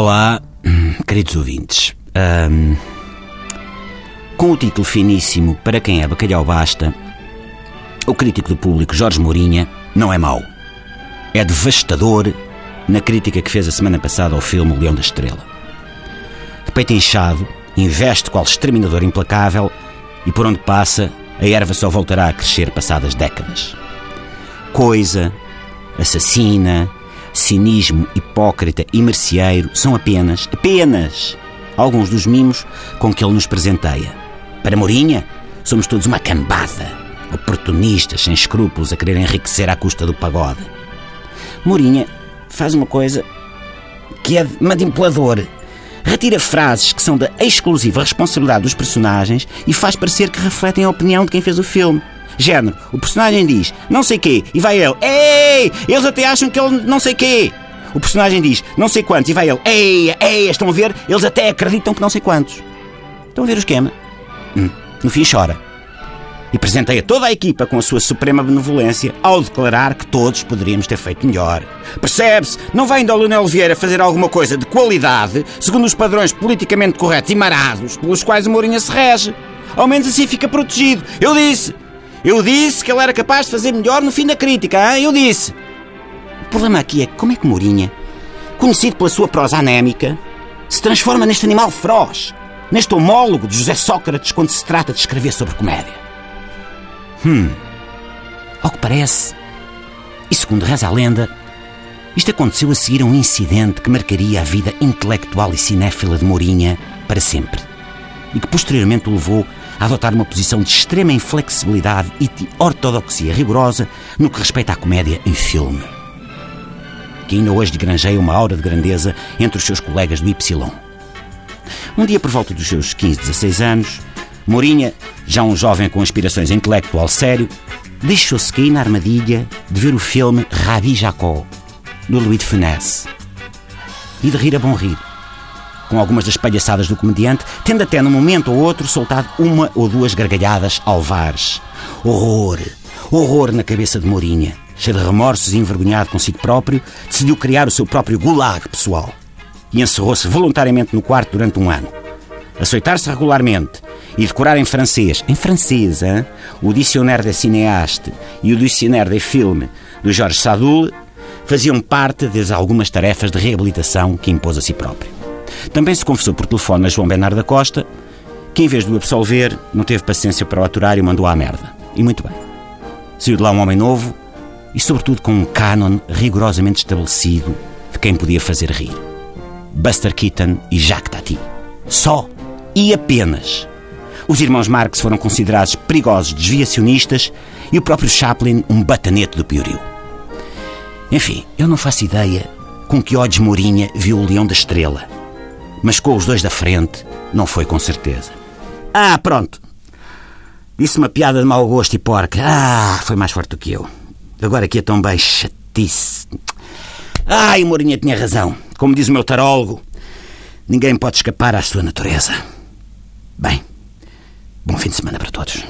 Olá, queridos ouvintes. Ahm, com o título finíssimo Para quem é bacalhau basta, o crítico do público Jorge Mourinha não é mau. É devastador na crítica que fez a semana passada ao filme O Leão da Estrela. De peito inchado, investe qual exterminador implacável e por onde passa, a erva só voltará a crescer passadas décadas. Coisa, assassina, cinismo hipócrita e merceeiro são apenas, apenas, alguns dos mimos com que ele nos presenteia. Para Mourinha, somos todos uma cambada, oportunistas, sem escrúpulos, a querer enriquecer à custa do pagode. Mourinha faz uma coisa que é manipulador. Retira frases que são da exclusiva responsabilidade dos personagens e faz parecer que refletem a opinião de quem fez o filme. Género, o personagem diz não sei quê e vai ele, ei, eles até acham que ele não sei quê. O personagem diz não sei quantos e vai ele, ei, ei, estão a ver? Eles até acreditam que não sei quantos. Estão a ver o esquema? Hum, no fim chora. E presenteia toda a equipa com a sua suprema benevolência ao declarar que todos poderíamos ter feito melhor. Percebe-se? Não vai ainda o Leonel Vieira fazer alguma coisa de qualidade, segundo os padrões politicamente corretos e marados pelos quais o Mourinho se rege. Ao menos assim fica protegido. Eu disse! Eu disse que ele era capaz de fazer melhor no fim da crítica, hein? eu disse. O problema aqui é como é que Mourinha, conhecido pela sua prosa anémica, se transforma neste animal feroz, neste homólogo de José Sócrates quando se trata de escrever sobre comédia. Hum. Ao que parece, e segundo reza a lenda, isto aconteceu a seguir a um incidente que marcaria a vida intelectual e cinéfila de Mourinha para sempre e que posteriormente o levou a adotar uma posição de extrema inflexibilidade e de ortodoxia rigorosa no que respeita à comédia em filme. Que ainda hoje granjeia uma aura de grandeza entre os seus colegas do Y. Um dia, por volta dos seus 15, 16 anos, Mourinha, já um jovem com aspirações intelectual sério, deixou-se cair na armadilha de ver o filme Ravi Jacó, do Louis de Funès. E de rir a bom rir com algumas das palhaçadas do comediante, tendo até num momento ou outro soltado uma ou duas gargalhadas alvares. Horror! Horror na cabeça de Mourinha. Cheio de remorsos e envergonhado consigo próprio, decidiu criar o seu próprio gulag pessoal. E encerrou-se voluntariamente no quarto durante um ano. Aceitar-se regularmente e decorar em francês, em francês, hein? o Dicionnaire des Cinéastes e o Dicionnaire des Films do Jorge Sadoul faziam parte das algumas tarefas de reabilitação que impôs a si próprio. Também se confessou por telefone a João Bernardo da Costa, que em vez de o absolver, não teve paciência para o aturar e mandou à merda. E muito bem. Saiu de lá um homem novo e, sobretudo, com um cânon rigorosamente estabelecido de quem podia fazer rir. Buster Keaton e Jacques Tati. Só e apenas. Os irmãos Marx foram considerados perigosos desviacionistas e o próprio Chaplin um batanete do piorio. Enfim, eu não faço ideia com que ódios Mourinha viu o Leão da Estrela mas com os dois da frente não foi com certeza. Ah, pronto. Disse uma piada de mau gosto e porca. Ah, foi mais forte do que eu. Agora aqui é tão bem chatice. Ai, o Mourinho tinha razão. Como diz o meu tarólogo, ninguém pode escapar à sua natureza. Bem, bom fim de semana para todos.